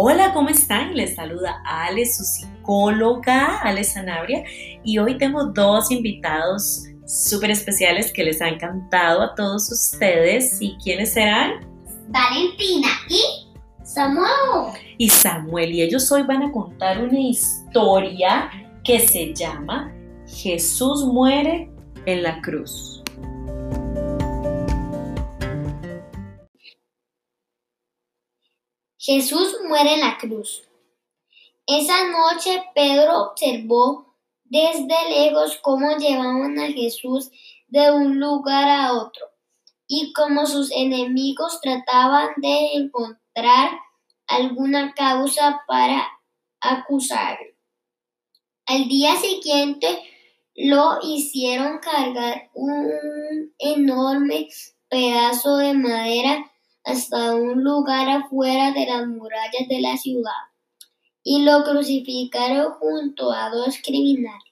Hola, ¿cómo están? Les saluda Ale, su psicóloga, Ale Sanabria, y hoy tengo dos invitados súper especiales que les ha encantado a todos ustedes. ¿Y quiénes serán? Valentina y Samuel. Y Samuel, y ellos hoy van a contar una historia que se llama Jesús muere en la cruz. Jesús muere en la cruz. Esa noche Pedro observó desde lejos cómo llevaban a Jesús de un lugar a otro y cómo sus enemigos trataban de encontrar alguna causa para acusarlo. Al día siguiente lo hicieron cargar un enorme pedazo de madera hasta un lugar afuera de las murallas de la ciudad y lo crucificaron junto a dos criminales.